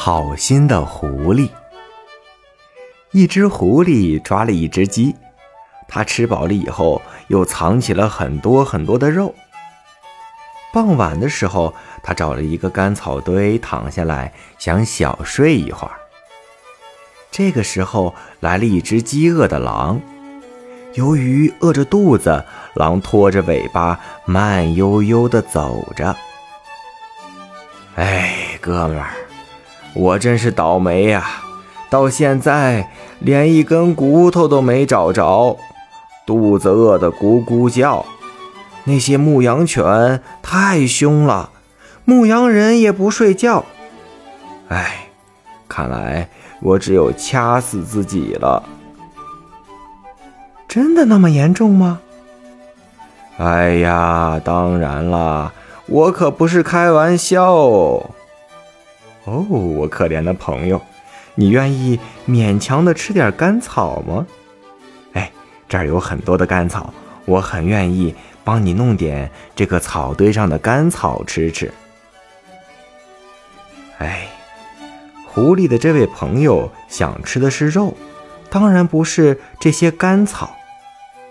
好心的狐狸。一只狐狸抓了一只鸡，它吃饱了以后，又藏起了很多很多的肉。傍晚的时候，它找了一个干草堆躺下来，想小睡一会儿。这个时候，来了一只饥饿的狼。由于饿着肚子，狼拖着尾巴，慢悠悠地走着。哎，哥们儿！我真是倒霉呀，到现在连一根骨头都没找着，肚子饿得咕咕叫。那些牧羊犬太凶了，牧羊人也不睡觉。哎，看来我只有掐死自己了。真的那么严重吗？哎呀，当然啦，我可不是开玩笑。哦我可怜的朋友，你愿意勉强的吃点干草吗？哎，这儿有很多的干草，我很愿意帮你弄点这个草堆上的干草吃吃。哎，狐狸的这位朋友想吃的是肉，当然不是这些干草。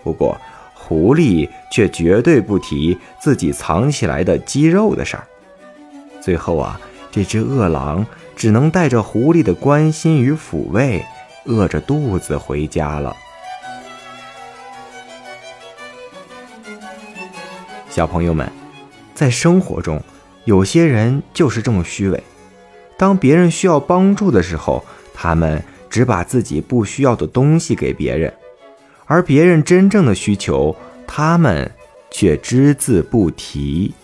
不过，狐狸却绝对不提自己藏起来的鸡肉的事儿。最后啊。这只饿狼只能带着狐狸的关心与抚慰，饿着肚子回家了。小朋友们，在生活中，有些人就是这么虚伪。当别人需要帮助的时候，他们只把自己不需要的东西给别人，而别人真正的需求，他们却只字不提。